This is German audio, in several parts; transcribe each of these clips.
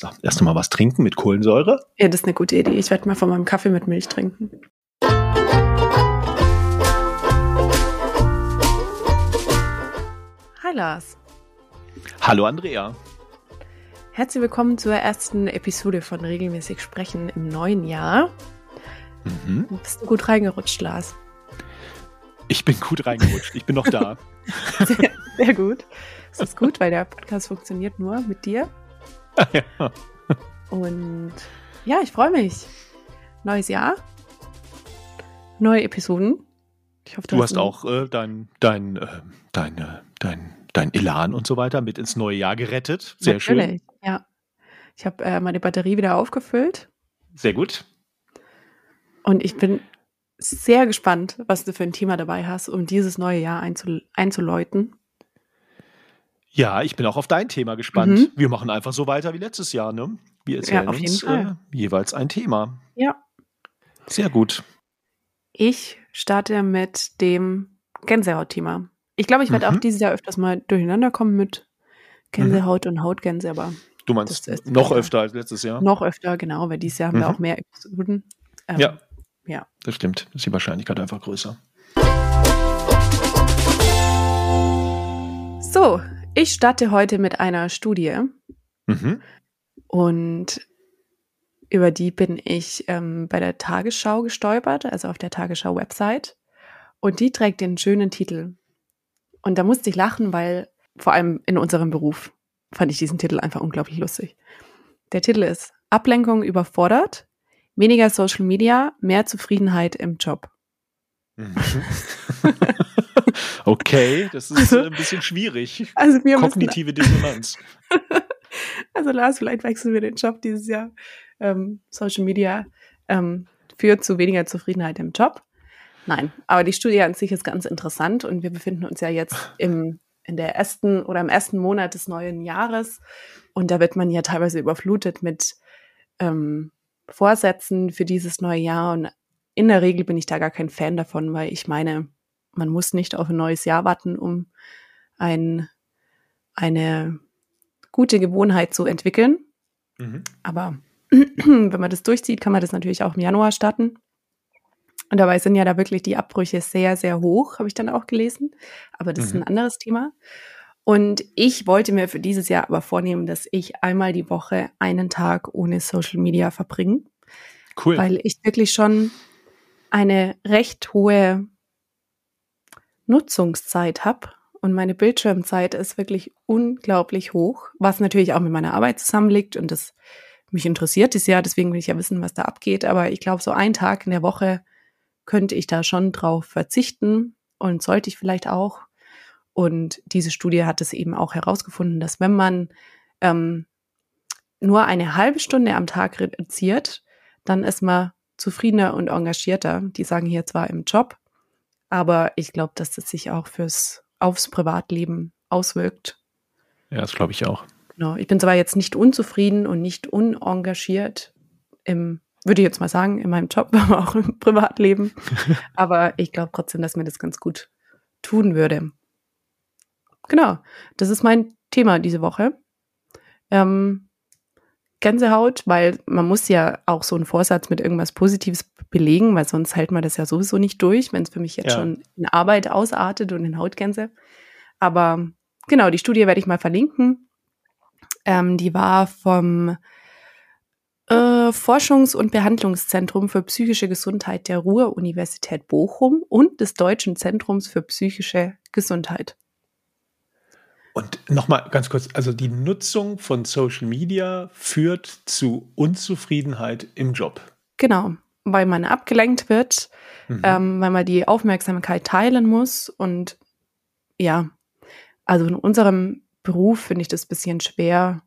So, erst mal was trinken mit Kohlensäure. Ja, das ist eine gute Idee. Ich werde mal von meinem Kaffee mit Milch trinken. Hi Lars. Hallo Andrea. Herzlich willkommen zur ersten Episode von Regelmäßig Sprechen im neuen Jahr. Mhm. Bist du gut reingerutscht, Lars? Ich bin gut reingerutscht. Ich bin noch da. Sehr, sehr gut. Das ist gut, weil der Podcast funktioniert nur mit dir. Ja. Und ja, ich freue mich. Neues Jahr. Neue Episoden. Ich hoffe, du, du hast auch äh, dein, dein, äh, dein, äh, dein, dein Elan und so weiter mit ins neue Jahr gerettet. Sehr Natürlich, schön. Ja. Ich habe äh, meine Batterie wieder aufgefüllt. Sehr gut. Und ich bin sehr gespannt, was du für ein Thema dabei hast, um dieses neue Jahr einzul einzuläuten. Ja, ich bin auch auf dein Thema gespannt. Mhm. Wir machen einfach so weiter wie letztes Jahr, ne? Wir erzählen ja, uns äh, jeweils ein Thema. Ja. Sehr gut. Ich starte mit dem Gänsehaut-Thema. Ich glaube, ich werde mhm. auch dieses Jahr öfters mal durcheinander kommen mit Gänsehaut mhm. und Hautgänse, aber. Du meinst noch öfter als letztes Jahr? Noch öfter, genau, weil dieses Jahr haben wir mhm. auch mehr Episoden. Ähm, ja. Ja. Das stimmt. Ist die Wahrscheinlichkeit einfach größer. So, ich starte heute mit einer Studie. Mhm. Und über die bin ich ähm, bei der Tagesschau gestolpert, also auf der Tagesschau-Website. Und die trägt den schönen Titel. Und da musste ich lachen, weil vor allem in unserem Beruf fand ich diesen Titel einfach unglaublich lustig. Der Titel ist Ablenkung überfordert, weniger Social Media, mehr Zufriedenheit im Job. Okay, das ist also, ein bisschen schwierig. Also wir Kognitive müssen, Dissonanz. also Lars, vielleicht wechseln wir den Job dieses Jahr. Ähm, Social Media ähm, führt zu weniger Zufriedenheit im Job. Nein, aber die Studie an sich ist ganz interessant und wir befinden uns ja jetzt im, in der ersten oder im ersten Monat des neuen Jahres und da wird man ja teilweise überflutet mit ähm, Vorsätzen für dieses neue Jahr und in der Regel bin ich da gar kein Fan davon, weil ich meine, man muss nicht auf ein neues Jahr warten, um ein, eine gute Gewohnheit zu entwickeln. Mhm. Aber wenn man das durchzieht, kann man das natürlich auch im Januar starten. Und dabei sind ja da wirklich die Abbrüche sehr, sehr hoch, habe ich dann auch gelesen. Aber das mhm. ist ein mhm. anderes Thema. Und ich wollte mir für dieses Jahr aber vornehmen, dass ich einmal die Woche einen Tag ohne Social Media verbringe. Cool. Weil ich wirklich schon eine recht hohe Nutzungszeit habe und meine Bildschirmzeit ist wirklich unglaublich hoch, was natürlich auch mit meiner Arbeit zusammenliegt und das mich interessiert ist ja, deswegen will ich ja wissen, was da abgeht, aber ich glaube, so einen Tag in der Woche könnte ich da schon drauf verzichten und sollte ich vielleicht auch. Und diese Studie hat es eben auch herausgefunden, dass wenn man ähm, nur eine halbe Stunde am Tag reduziert, dann ist man zufriedener und engagierter. Die sagen hier zwar im Job, aber ich glaube, dass das sich auch fürs aufs Privatleben auswirkt. Ja, das glaube ich auch. Genau. Ich bin zwar jetzt nicht unzufrieden und nicht unengagiert im, würde ich jetzt mal sagen, in meinem Job, aber auch im Privatleben. aber ich glaube trotzdem, dass mir das ganz gut tun würde. Genau. Das ist mein Thema diese Woche. Ähm, Gänsehaut, weil man muss ja auch so einen Vorsatz mit irgendwas Positives belegen, weil sonst hält man das ja sowieso nicht durch, wenn es für mich jetzt ja. schon in Arbeit ausartet und in Hautgänse. Aber genau, die Studie werde ich mal verlinken. Ähm, die war vom äh, Forschungs- und Behandlungszentrum für psychische Gesundheit der Ruhr-Universität Bochum und des Deutschen Zentrums für psychische Gesundheit. Und nochmal ganz kurz, also die Nutzung von Social Media führt zu Unzufriedenheit im Job. Genau, weil man abgelenkt wird, mhm. ähm, weil man die Aufmerksamkeit teilen muss. Und ja, also in unserem Beruf finde ich das ein bisschen schwer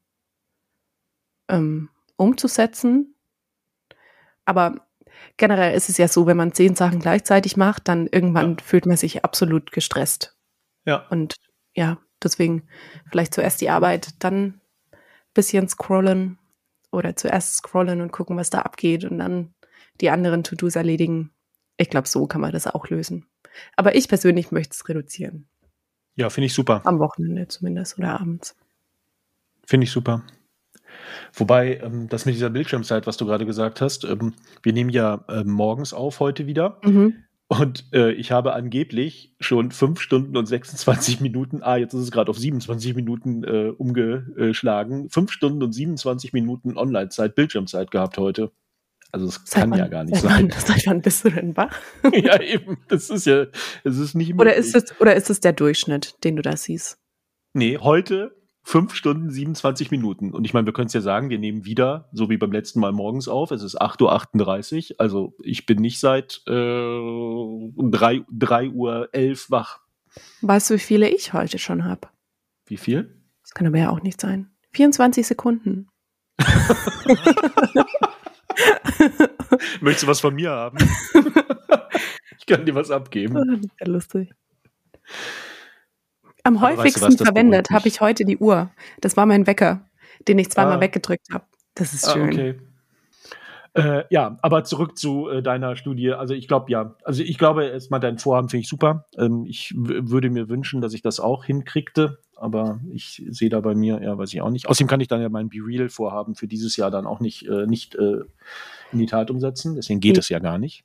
ähm, umzusetzen. Aber generell ist es ja so, wenn man zehn Sachen gleichzeitig macht, dann irgendwann ja. fühlt man sich absolut gestresst. Ja. Und ja, Deswegen vielleicht zuerst die Arbeit, dann ein bisschen scrollen oder zuerst scrollen und gucken, was da abgeht und dann die anderen To-Dos erledigen. Ich glaube, so kann man das auch lösen. Aber ich persönlich möchte es reduzieren. Ja, finde ich super. Am Wochenende zumindest oder abends. Finde ich super. Wobei, ähm, das mit dieser Bildschirmzeit, was du gerade gesagt hast, ähm, wir nehmen ja äh, morgens auf heute wieder. Mhm. Und äh, ich habe angeblich schon 5 Stunden und 26 Minuten, ah, jetzt ist es gerade auf 27 Minuten äh, umgeschlagen, 5 Stunden und 27 Minuten Online-Zeit, Bildschirmzeit gehabt heute. Also es kann wann, ja gar nicht sein. Wann, seit wann bist du denn wach? ja, eben. Das ist ja, es ist nicht Oder möglich. ist, es, oder ist es der Durchschnitt, den du da siehst? Nee, heute 5 Stunden 27 Minuten. Und ich meine, wir können es ja sagen, wir nehmen wieder, so wie beim letzten Mal morgens auf. Es ist 8.38 Uhr. Also ich bin nicht seit äh, 3, 3 Uhr 11 wach. Weißt du, wie viele ich heute schon habe? Wie viel? Das kann aber ja auch nicht sein. 24 Sekunden. Möchtest du was von mir haben? ich kann dir was abgeben. Das ist ja lustig. Am Aber weißt du häufigsten verwendet habe ich heute die Uhr. Das war mein Wecker, den ich zweimal Ah. weggedrückt habe. Das ist Ah, schön. okay. Äh, ja, aber zurück zu äh, deiner Studie. Also ich glaube ja, also ich glaube erstmal dein Vorhaben finde ich super. Ähm, ich würde mir wünschen, dass ich das auch hinkriegte, aber ich sehe da bei mir, ja, weiß ich auch nicht. Außerdem kann ich dann ja mein Be Real Vorhaben für dieses Jahr dann auch nicht äh, nicht äh, in die Tat umsetzen. Deswegen geht Nee. es ja gar nicht.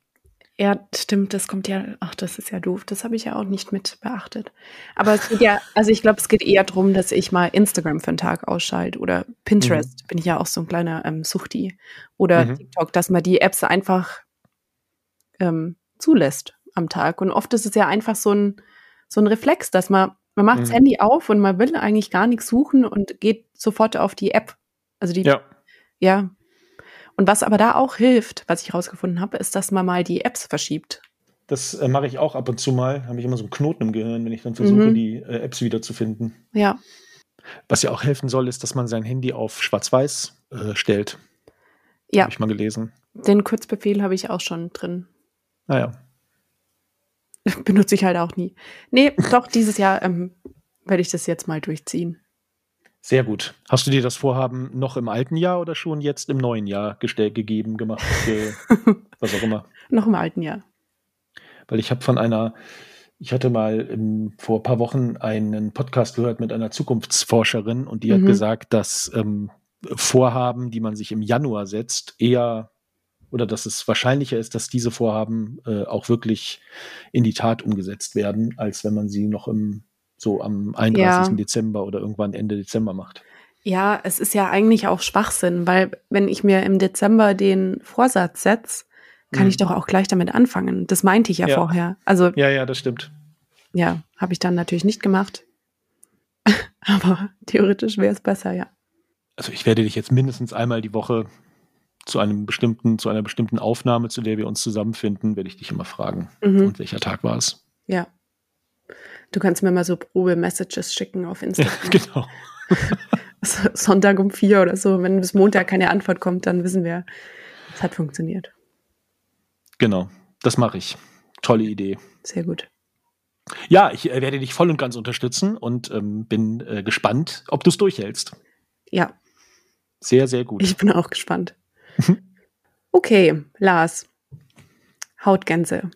Ja, stimmt, das kommt ja, ach, das ist ja doof. Das habe ich ja auch nicht mit beachtet. Aber es geht ja, also ich glaube, es geht eher darum, dass ich mal Instagram für einen Tag ausschalte oder Pinterest. Bin ich ja auch so ein kleiner ähm, Suchti. Oder Mhm. TikTok, dass man die Apps einfach ähm, zulässt am Tag. Und oft ist es ja einfach so ein, so ein Reflex, dass man, man macht das Mhm. Handy auf und man will eigentlich gar nichts suchen und geht sofort auf die App. Also die Ja. ja. Und was aber da auch hilft, was ich herausgefunden habe, ist, dass man mal die Apps verschiebt. Das äh, mache ich auch ab und zu mal. Habe ich immer so einen Knoten im Gehirn, wenn ich dann versuche, Mhm. die äh, Apps wiederzufinden. Ja, Was ja auch helfen soll, ist, dass man sein Handy auf Schwarz-Weiß äh, stellt. ja, Habe ich mal gelesen. den Kurzbefehl habe ich auch schon drin. Naja. Benutze ich halt auch nie. Nee, doch, dieses Jahr ähm, werde ich das jetzt mal durchziehen. Sehr gut. Hast du dir das Vorhaben noch im alten Jahr oder schon jetzt im neuen Jahr gestellt, gegeben, gemacht, ge, was auch immer? Noch im alten Jahr. Weil ich habe von einer, ich hatte mal im, vor ein paar Wochen einen Podcast gehört mit einer Zukunftsforscherin und die hat Mhm. gesagt, dass ähm, Vorhaben, die man sich im Januar setzt, eher oder dass es wahrscheinlicher ist, dass diese Vorhaben äh, auch wirklich in die Tat umgesetzt werden, als wenn man sie noch im so am 31. Ja. Dezember oder irgendwann Ende Dezember macht. Ja, es ist ja eigentlich auch Schwachsinn, weil wenn ich mir im Dezember den Vorsatz setze, kann Mhm. ich doch auch gleich damit anfangen. Das meinte ich ja, Ja. vorher. Also Ja, ja, das stimmt. ja, habe ich dann natürlich nicht gemacht. Aber theoretisch wäre es besser, ja. also ich werde dich jetzt mindestens einmal die Woche zu einem bestimmten, zu einer bestimmten Aufnahme, zu der wir uns zusammenfinden, werde ich dich immer fragen. Mhm. Und welcher Tag war es? Ja. Du kannst mir mal so Probe-Messages schicken auf Ja, Instagram. genau. Sonntag um vier oder so. Wenn bis Montag keine Antwort kommt, dann wissen wir, es hat funktioniert. Genau. Das mache ich. Tolle Idee. Sehr gut. Ja, ich äh, werde dich voll und ganz unterstützen und ähm, bin äh, gespannt, ob du es durchhältst. Ja, Sehr, sehr gut. ich bin auch gespannt. Okay, Lars. Hautgänse.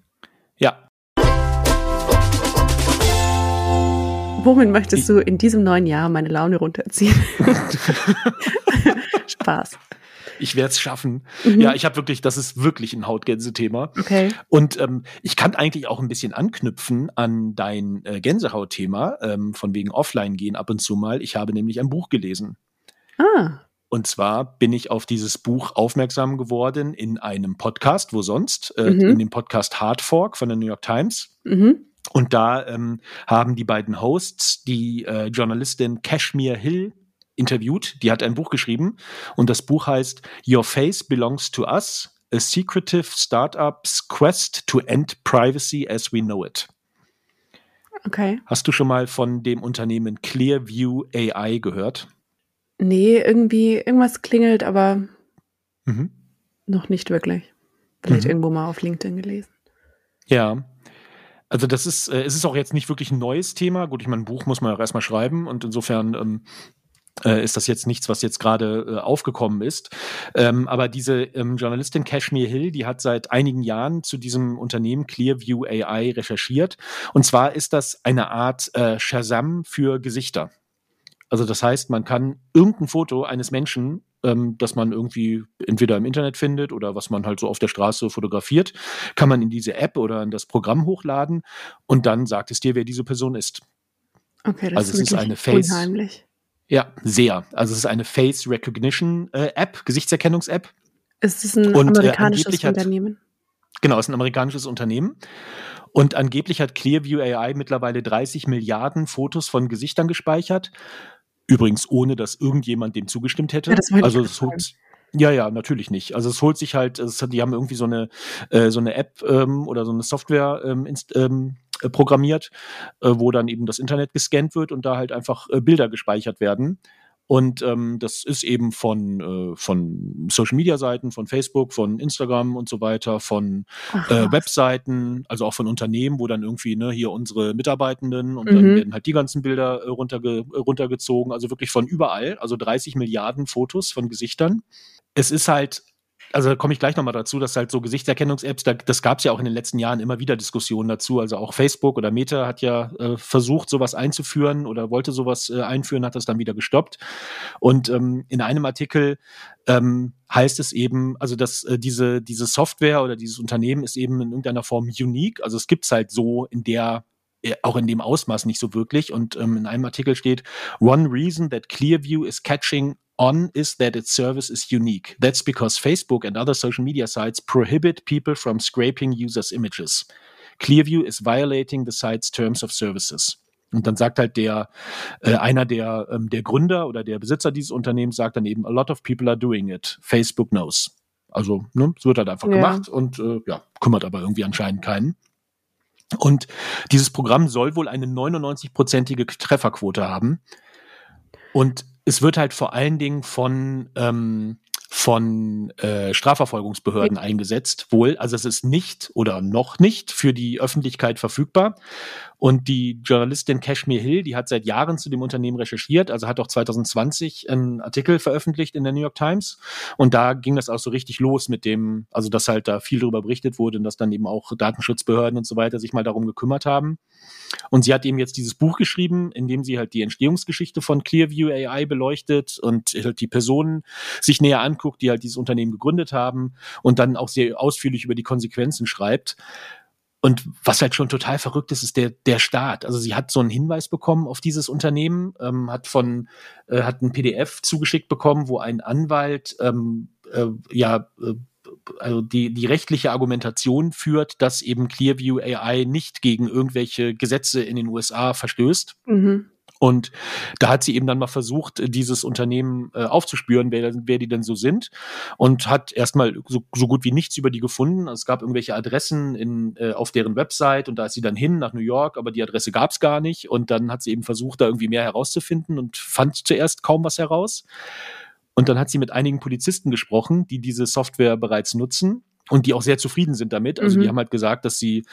Womit möchtest du in diesem neuen Jahr meine Laune runterziehen? Spaß. ich werde es schaffen. Mhm. Ja, ich habe wirklich, das ist wirklich ein Hautgänse-Thema. Okay. Und ähm, ich kann eigentlich auch ein bisschen anknüpfen an dein äh, Gänsehaut-Thema, ähm, von wegen Offline gehen ab und zu mal. Ich habe nämlich ein Buch gelesen. Ah, Und zwar bin ich auf dieses Buch aufmerksam geworden in einem Podcast, wo sonst, äh, Mhm. in dem Podcast Hard Fork von der New York Times. mhm. Und da ähm, haben die beiden Hosts die äh, Journalistin Kashmir Hill interviewt. Die hat ein Buch geschrieben und das Buch heißt Your Face Belongs to Us, a secretive startup's quest to end privacy as we know it. Okay. Hast du schon mal von dem Unternehmen Clearview AI gehört? Nee, irgendwie, irgendwas klingelt, aber Mhm. noch nicht wirklich. Vielleicht Mhm. irgendwo mal auf LinkedIn gelesen. Ja. Also das ist, äh, es ist auch jetzt nicht wirklich ein neues Thema. Gut, ich meine, ein Buch muss man auch erstmal schreiben und insofern ähm, äh, ist das jetzt nichts, was jetzt gerade äh, aufgekommen ist. Ähm, aber diese ähm, Journalistin Kashmir Hill, die hat seit einigen Jahren zu diesem Unternehmen Clearview AI recherchiert. Und zwar ist das eine Art äh, Shazam für Gesichter. Also das heißt, man kann irgendein Foto eines Menschen, ähm, das man irgendwie entweder im Internet findet oder was man halt so auf der Straße fotografiert, kann man in diese App oder in das Programm hochladen und dann sagt es dir, wer diese Person ist. Okay, das Also es ist ist eine Face- unheimlich. Ja, sehr. Also es ist eine Face Recognition äh, App, Gesichtserkennungs-App. Ist es ein Und, äh, amerikanisches hat- Unternehmen? Genau, ist ein amerikanisches Unternehmen. Und angeblich hat Clearview AI mittlerweile 30 Milliarden Fotos von Gesichtern gespeichert. Übrigens, ohne dass irgendjemand dem zugestimmt hätte. Ja, das also es holt, ja, ja, natürlich nicht. Also es holt sich halt, es hat, die haben irgendwie so eine, äh, so eine App ähm, oder so eine Software ähm, inst, ähm, äh, programmiert, äh, wo dann eben das Internet gescannt wird und da halt einfach äh, Bilder gespeichert werden. Und ähm, das ist eben von, äh, von Social Media Seiten, von Facebook, von Instagram und so weiter, von äh. Webseiten, also auch von Unternehmen, wo dann irgendwie, ne, hier unsere Mitarbeitenden und Mhm. dann werden halt die ganzen Bilder äh, runterge äh, runtergezogen, also wirklich von überall, also 30 Milliarden Fotos von Gesichtern. Es ist halt, also da komme ich gleich nochmal dazu, dass halt so Gesichtserkennungs-Apps, da, das gab es ja auch in den letzten Jahren immer wieder Diskussionen dazu. Also auch Facebook oder Meta hat ja äh, versucht, sowas einzuführen oder wollte sowas äh, einführen, hat das dann wieder gestoppt. Und ähm, in einem Artikel ähm, heißt es eben, also dass äh, diese, diese Software oder dieses Unternehmen ist eben in irgendeiner Form unique. Also es gibt's halt so in der auch in dem Ausmaß nicht so wirklich. Und ähm, in einem Artikel steht, One reason that Clearview is catching on is that its service is unique. That's because Facebook and other social media sites prohibit people from scraping users' images. Clearview is violating the site's terms of services. Und dann sagt halt der, äh, einer der, ähm, der Gründer oder der Besitzer dieses Unternehmens sagt dann eben, a lot of people are doing it. Facebook knows. Also, ne, es wird halt einfach Ja. gemacht und äh, ja, kümmert aber irgendwie anscheinend keinen. Und dieses Programm soll wohl eine 99-prozentige Trefferquote haben. Und es wird halt vor allen Dingen von, ähm, von äh, Strafverfolgungsbehörden eingesetzt, wohl. Also es ist nicht oder noch nicht für die Öffentlichkeit verfügbar. Und die Journalistin Kashmir Hill, die hat seit Jahren zu dem Unternehmen recherchiert, also hat auch 2020 einen Artikel veröffentlicht in der New York Times. Und da ging das auch so richtig los mit dem, also dass halt da viel darüber berichtet wurde und dass dann eben auch Datenschutzbehörden und so weiter sich mal darum gekümmert haben. Und sie hat eben jetzt dieses Buch geschrieben, in dem sie halt die Entstehungsgeschichte von Clearview AI beleuchtet und halt die Personen sich näher anguckt, die halt dieses Unternehmen gegründet haben und dann auch sehr ausführlich über die Konsequenzen schreibt. Und was halt schon total verrückt ist, ist der, der Staat. Also sie hat so einen Hinweis bekommen auf dieses Unternehmen, ähm, hat von, äh, hat ein PDF zugeschickt bekommen, wo ein Anwalt ähm, äh, ja äh, also die, die rechtliche Argumentation führt, dass eben Clearview AI nicht gegen irgendwelche Gesetze in den USA verstößt. Mhm. Und da hat sie eben dann mal versucht, dieses Unternehmen äh, aufzuspüren, wer, wer die denn so sind. Und hat erstmal so, so gut wie nichts über die gefunden. Es gab irgendwelche Adressen in, äh, auf deren Website und da ist sie dann hin nach New York, aber die Adresse gab es gar nicht. Und dann hat sie eben versucht, da irgendwie mehr herauszufinden und fand zuerst kaum was heraus. Und dann hat sie mit einigen Polizisten gesprochen, die diese Software bereits nutzen und die auch sehr zufrieden sind damit. Also Mhm. die haben halt gesagt, dass sie,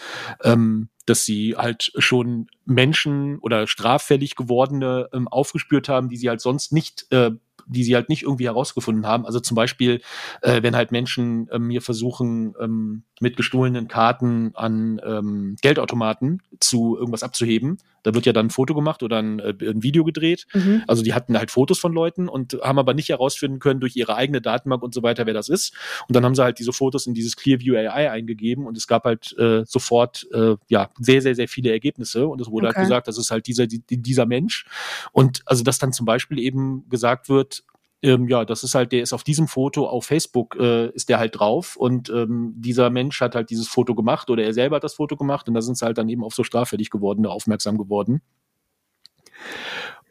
ähm, dass sie halt schon Menschen oder straffällig gewordene ähm, aufgespürt haben, die sie halt sonst nicht äh, die sie halt nicht irgendwie herausgefunden haben. Also zum Beispiel, äh, wenn halt Menschen ähm, mir versuchen, ähm, mit gestohlenen Karten an ähm, Geldautomaten zu irgendwas abzuheben, da wird ja dann ein Foto gemacht oder ein, äh, ein Video gedreht. Mhm. Also die hatten halt Fotos von Leuten und haben aber nicht herausfinden können durch ihre eigene Datenbank und so weiter, wer das ist. Und dann haben sie halt diese Fotos in dieses Clearview AI eingegeben und es gab halt äh, sofort äh, ja sehr, sehr, sehr viele Ergebnisse. Und es wurde Okay. halt gesagt, das ist halt dieser, die, dieser Mensch. Und also dass dann zum Beispiel eben gesagt wird, ähm, ja, das ist halt, der ist auf diesem Foto auf Facebook, äh, ist der halt drauf und ähm, dieser Mensch hat halt dieses Foto gemacht oder er selber hat das Foto gemacht und da sind sie halt dann eben auf so straffällig gewordene aufmerksam geworden.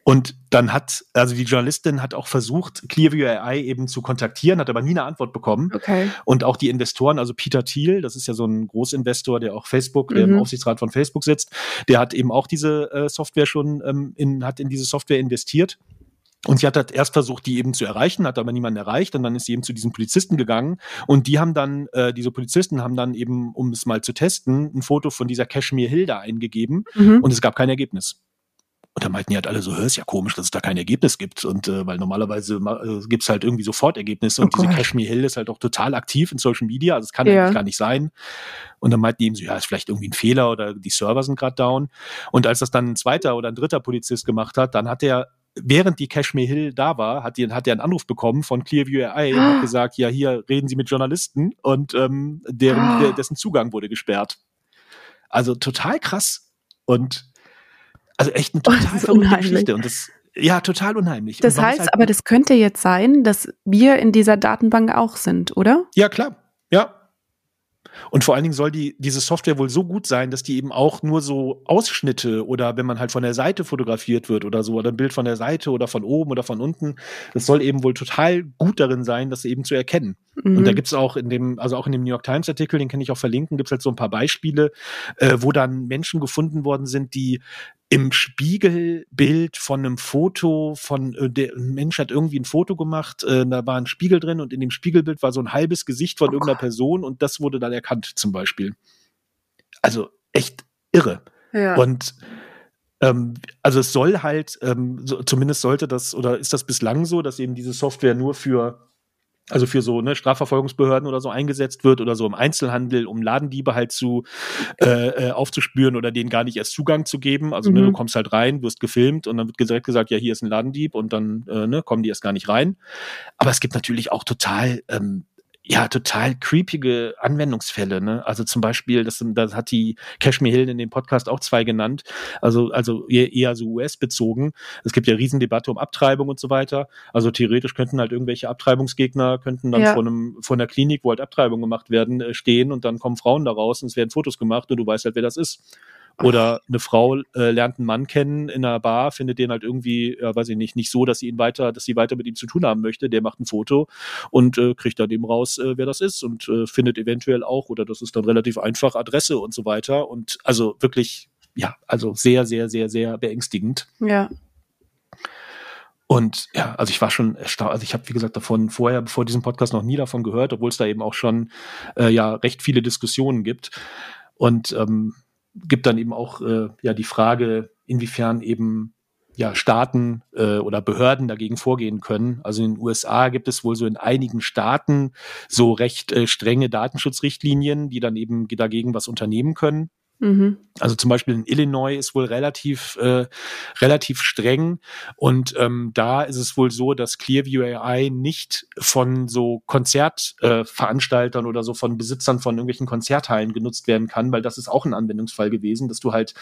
Und dann hat, also die Journalistin hat auch versucht, Clearview AI eben zu kontaktieren, hat aber nie eine Antwort bekommen. Okay. Und auch die Investoren, also Peter Thiel, das ist ja so ein Großinvestor, der auch Facebook, der Mhm. im Aufsichtsrat von Facebook sitzt, der hat eben auch diese äh, Software schon ähm, in, hat in diese Software investiert. Und sie hat halt erst versucht, die eben zu erreichen, hat aber niemanden erreicht. Und dann ist sie eben zu diesen Polizisten gegangen. Und die haben dann, äh, diese Polizisten haben dann eben, um es mal zu testen, ein Foto von dieser Kashmir Hilda eingegeben. Mhm. Und es gab kein Ergebnis. Und da meinten die halt alle so, "Hä, ist ja komisch, dass es da kein Ergebnis gibt. Und äh, weil normalerweise ma- äh, gibt's halt irgendwie sofort Ergebnisse. Und Oh diese. Kashmir Hill ist halt auch total aktiv in Social Media. Also es kann Ja. eigentlich gar nicht sein. Und dann meinten die eben so, ja, ist vielleicht irgendwie ein Fehler oder die Server sind gerade down. Und als das dann ein zweiter oder ein dritter Polizist gemacht hat, dann hat er während die Cashmere Hill da war, hat, die, hat er einen Anruf bekommen von Clearview AI und hat gesagt, ja, hier reden Sie mit Journalisten und ähm, deren, der, dessen Zugang wurde gesperrt. Also total krass. Und also echt eine total Oh, ist verrückte. Geschichte. Und das, ja, total unheimlich. Das heißt halt- aber, das könnte jetzt sein, dass wir in dieser Datenbank auch sind, oder? Ja, klar. Ja. Und vor allen Dingen soll die, diese Software wohl so gut sein, dass die eben auch nur so Ausschnitte oder wenn man halt von der Seite fotografiert wird oder so, oder ein Bild von der Seite oder von oben oder von unten, das soll eben wohl total gut darin sein, das eben zu erkennen. Mhm. Und da gibt's auch in dem, also auch in dem New York Times Artikel, den kann ich auch verlinken, gibt's halt so ein paar Beispiele, äh, wo dann Menschen gefunden worden sind, die im Spiegelbild von einem Foto von äh, der ein Mensch hat irgendwie ein Foto gemacht, äh, da war ein Spiegel drin und in dem Spiegelbild war so ein halbes Gesicht von Oh irgendeiner. Person und das wurde dann erkannt zum Beispiel. Also echt irre. ja. Und ähm, also es soll halt, ähm, so, zumindest sollte das, oder ist das bislang so, dass eben diese Software nur für, also für so ne, Strafverfolgungsbehörden oder so eingesetzt wird oder so im Einzelhandel, um Ladendiebe halt zu äh, äh, aufzuspüren oder denen gar nicht erst Zugang zu geben. Also ne, Mhm. du kommst halt rein, wirst gefilmt und dann wird direkt gesagt, ja, hier ist ein Ladendieb und dann äh, ne, kommen die erst gar nicht rein. Aber es gibt natürlich auch total ähm, ja, total creepige Anwendungsfälle, ne? Also zum Beispiel, das, das hat die Cashmere Hill in dem Podcast auch zwei genannt, also, also eher, eher so US-bezogen. Es gibt ja Riesendebatte um Abtreibung und so weiter. Also theoretisch könnten halt irgendwelche Abtreibungsgegner könnten dann Ja. vor einem, vor einer Klinik, wo halt Abtreibungen gemacht werden, äh, stehen und dann kommen Frauen da raus und es werden Fotos gemacht und du weißt halt, wer das ist. Oder eine Frau äh, lernt einen Mann kennen in einer Bar, findet den halt irgendwie, ja, weiß ich nicht, nicht so, dass sie ihn weiter, dass sie weiter mit ihm zu tun haben möchte. Der macht ein Foto und äh, kriegt dann eben raus, äh, wer das ist und äh, findet eventuell auch, oder das ist dann relativ einfach, Adresse und so weiter. Und also wirklich, ja, also sehr, sehr, sehr, sehr beängstigend. ja. Und ja, also ich war schon erstaunt. Also ich habe, wie gesagt, davon vorher, bevor diesem Podcast noch nie davon gehört, obwohl es da eben auch schon äh, ja recht viele Diskussionen gibt. Und ähm, gibt dann eben auch äh, ja die Frage, inwiefern eben ja Staaten äh, oder Behörden dagegen vorgehen können. Also in den USA gibt es wohl so in einigen Staaten so recht äh, strenge Datenschutzrichtlinien, die dann eben dagegen was unternehmen können. Mhm. Also zum Beispiel in Illinois ist wohl relativ, äh, relativ streng und ähm, da ist es wohl so, dass Clearview AI nicht von so Konzertveranstaltern äh, oder so von Besitzern von irgendwelchen Konzerthallen genutzt werden kann, weil das ist auch ein Anwendungsfall gewesen, dass du halt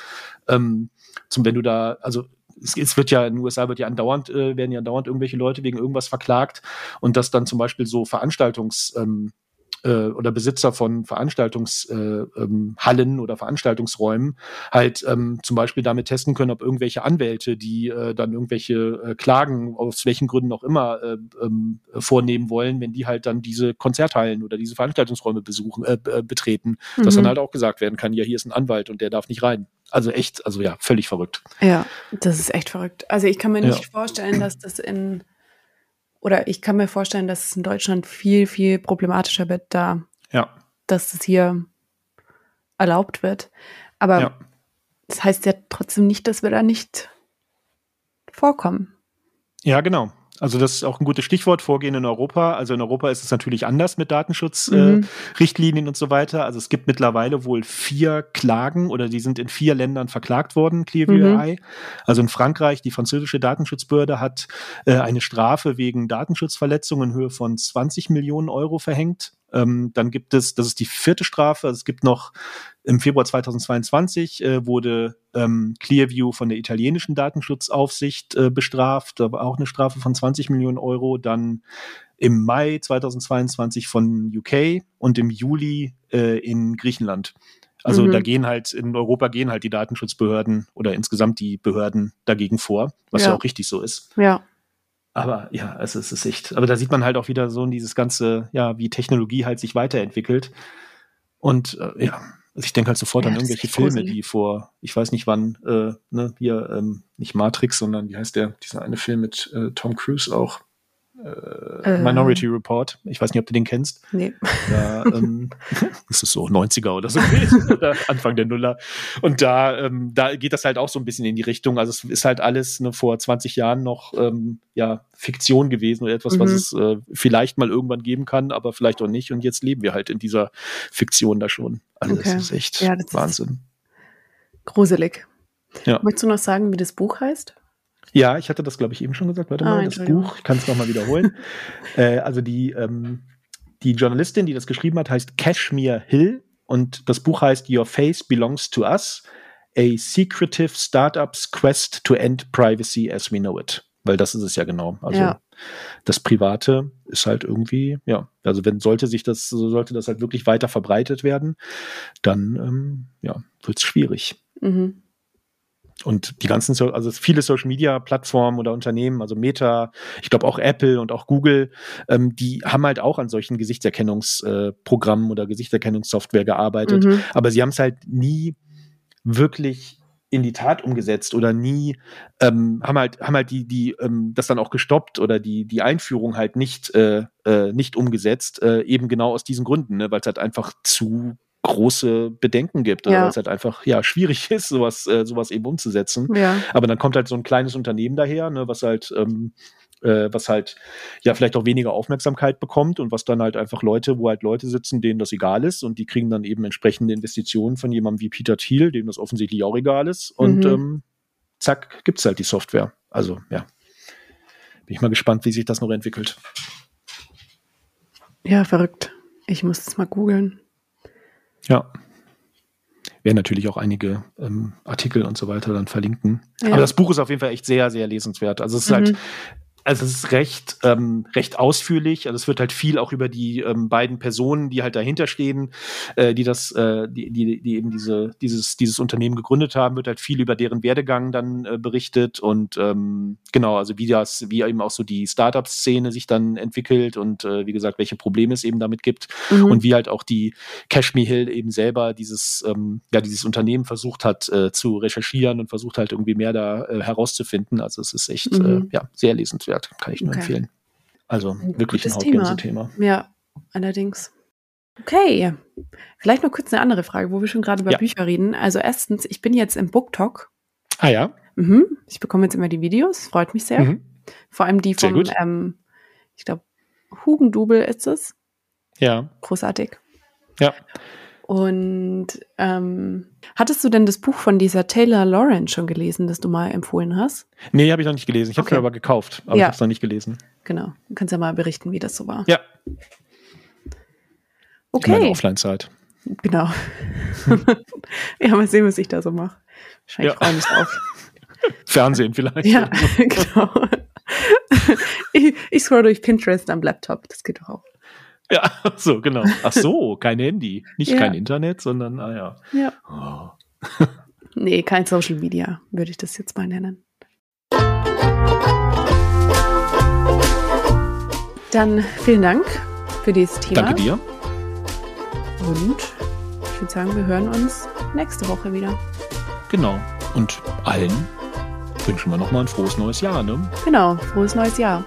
ähm, zum wenn du da also es, es wird ja in den USA wird ja andauernd äh, werden ja andauernd irgendwelche Leute wegen irgendwas verklagt und dass dann zum Beispiel so Veranstaltungs ähm, äh, oder Besitzer von Veranstaltungshallen äh, ähm, oder Veranstaltungsräumen halt ähm, zum Beispiel damit testen können, ob irgendwelche Anwälte, die äh, dann irgendwelche äh, Klagen aus welchen Gründen auch immer äh, ähm, vornehmen wollen, wenn die halt dann diese Konzerthallen oder diese Veranstaltungsräume besuchen, äh, äh, betreten, dass Mhm. dann halt auch gesagt werden kann, ja, hier ist ein Anwalt und der darf nicht rein. Also echt, also ja, völlig verrückt. Ja, das ist echt verrückt. Also ich kann mir Ja. nicht vorstellen, dass das in oder ich kann mir vorstellen, dass es in Deutschland viel, viel problematischer wird, da, Ja. dass es hier erlaubt wird. Aber Ja. das heißt ja trotzdem nicht, dass wir da nicht vorkommen. Ja, genau. Also das ist auch ein gutes Stichwort, Vorgehen in Europa. Also in Europa ist es natürlich anders mit Datenschutzrichtlinien Mhm. äh, und so weiter. Also es gibt mittlerweile wohl vier Klagen oder die sind in vier Ländern verklagt worden, Clearview Mhm. Also in Frankreich, die französische Datenschutzbehörde hat äh, eine Strafe wegen Datenschutzverletzungen in Höhe von 20 Millionen Euro verhängt. Ähm, dann gibt es, das ist die vierte Strafe, also es gibt noch im Februar 2022 äh, wurde ähm, Clearview von der italienischen Datenschutzaufsicht äh, bestraft, da war auch eine Strafe von 20 Millionen Euro. Dann im Mai 2022 von UK und im Juli äh, in Griechenland. Also Mhm. da gehen halt, in Europa gehen halt die Datenschutzbehörden oder insgesamt die Behörden dagegen vor, was ja, Ja. auch richtig so ist. Ja. Aber ja, es ist, es ist echt. Aber da sieht man halt auch wieder so dieses ganze, ja, wie Technologie halt sich weiterentwickelt. Und äh, ja, also ich denke halt sofort Ja, an irgendwelche Filme, die vor, ich weiß nicht wann, äh, ne, hier, ähm, nicht Matrix, sondern wie heißt der, dieser eine Film mit äh, Tom Cruise auch. Äh. Minority Report. Ich weiß nicht, ob du den kennst. Nee. Da, ähm, das ist so 90er oder so oder Anfang der Nuller. Und da, ähm, da geht das halt auch so ein bisschen in die Richtung. Also es ist halt alles ne, vor 20 Jahren noch ähm, ja, Fiktion gewesen oder etwas, was Mhm. es äh, vielleicht mal irgendwann geben kann, aber vielleicht auch nicht. Und jetzt leben wir halt in dieser Fiktion da schon. Also Okay. das ist echt Ja, das ist- Wahnsinn. Gruselig. Ja. Möchtest du noch sagen, wie das Buch heißt? Ja, ich hatte das, glaube ich, eben schon gesagt. Warte Ah, mal, das. Buch, ich kann es nochmal wiederholen. äh, also die, ähm, die Journalistin, die das geschrieben hat, heißt Kashmir Hill und das Buch heißt Your Face Belongs to Us, A Secretive Startup's Quest to End Privacy as We Know It. Weil das ist es ja genau. Also Ja. das Private ist halt irgendwie, ja, also wenn sollte sich das, so sollte das halt wirklich weiter verbreitet werden, dann ähm, ja, wird es schwierig. Mhm. Und die ganzen, so also viele Social Media Plattformen oder Unternehmen, also Meta, ich glaube auch Apple und auch Google, ähm, die haben halt auch an solchen Gesichtserkennungsprogrammen äh, oder Gesichtserkennungssoftware gearbeitet. Mhm. Aber sie haben es halt nie wirklich in die Tat umgesetzt oder nie ähm, haben halt haben halt die die ähm, das dann auch gestoppt oder die die Einführung halt nicht äh, äh, nicht umgesetzt äh, eben genau aus diesen Gründen ne, weil es halt einfach zu große Bedenken gibt oder Ja. weil es halt einfach ja schwierig ist sowas äh, sowas eben umzusetzen Ja. aber dann kommt halt so ein kleines Unternehmen daher, ne, was halt, ähm, äh, was halt ja vielleicht auch weniger Aufmerksamkeit bekommt und was dann halt einfach Leute, wo halt Leute sitzen, denen das egal ist und die kriegen dann eben entsprechende Investitionen von jemandem wie Peter Thiel, dem das offensichtlich auch egal ist und Mhm. ähm, zack, gibt's halt die Software. Also ja, bin ich mal gespannt, wie sich das noch entwickelt. Ja, verrückt. Ich muss es mal googeln. Ja. Werden natürlich auch einige ähm, Artikel und so weiter dann verlinken. Ja. Aber das Buch ist auf jeden Fall echt sehr, sehr lesenswert. Also es ist Mhm. halt, also es ist recht, ähm, recht ausführlich. Also es wird halt viel auch über die ähm, beiden Personen, die halt dahinter stehen, äh, die das, äh, die, die, die eben diese, dieses, dieses Unternehmen gegründet haben, wird halt viel über deren Werdegang dann äh, berichtet und ähm, genau, also wie das, wie eben auch so die Startup-Szene sich dann entwickelt und äh, wie gesagt, welche Probleme es eben damit gibt Mhm. und wie halt auch die Kashmir Hill eben selber dieses, ähm, ja, dieses Unternehmen versucht hat äh, zu recherchieren und versucht halt irgendwie mehr da äh, herauszufinden. Also es ist echt Mhm. äh, ja, sehr lesenswert, kann ich nur Okay. empfehlen. Also Ein wirklich ein. Hautgänse-Thema. Ja, allerdings. Okay, vielleicht noch kurz eine andere Frage, wo wir schon gerade über Ja. Bücher reden. Also erstens, ich bin jetzt im BookTok. Ah ja. Mhm. Ich bekomme jetzt immer die Videos, freut mich sehr. Mhm. Vor allem die vom, gut. ähm, ich glaube, Hugendubel ist es. Ja. Großartig. Ja. Und ähm, hattest du denn das Buch von dieser Taylor Lawrence schon gelesen, das du mal empfohlen hast? Nee, habe ich noch nicht gelesen. Ich habe es Okay. mir aber gekauft, aber ich Ja. habe es noch nicht gelesen. Genau. Du kannst ja mal berichten, wie das so war. Ja. In meiner Okay, Offline-Zeit. genau. ja, mal sehen, was ich da so mache. Wahrscheinlich Ja. freue ich mich drauf. Fernsehen vielleicht. Ja, genau. Ich, ich scroll durch Pinterest am Laptop. Das geht doch auch. Ja, so, genau. Ach so, kein Handy. Nicht Ja. kein Internet, sondern, ah ja. Ja. Oh. Nee, kein Social Media, würde ich das jetzt mal nennen. Dann vielen Dank für dieses Thema. Danke dir. Und ich würde sagen, wir hören uns nächste Woche wieder. Genau. Und allen wünschen wir nochmal ein frohes neues Jahr, ne? Genau, frohes neues Jahr.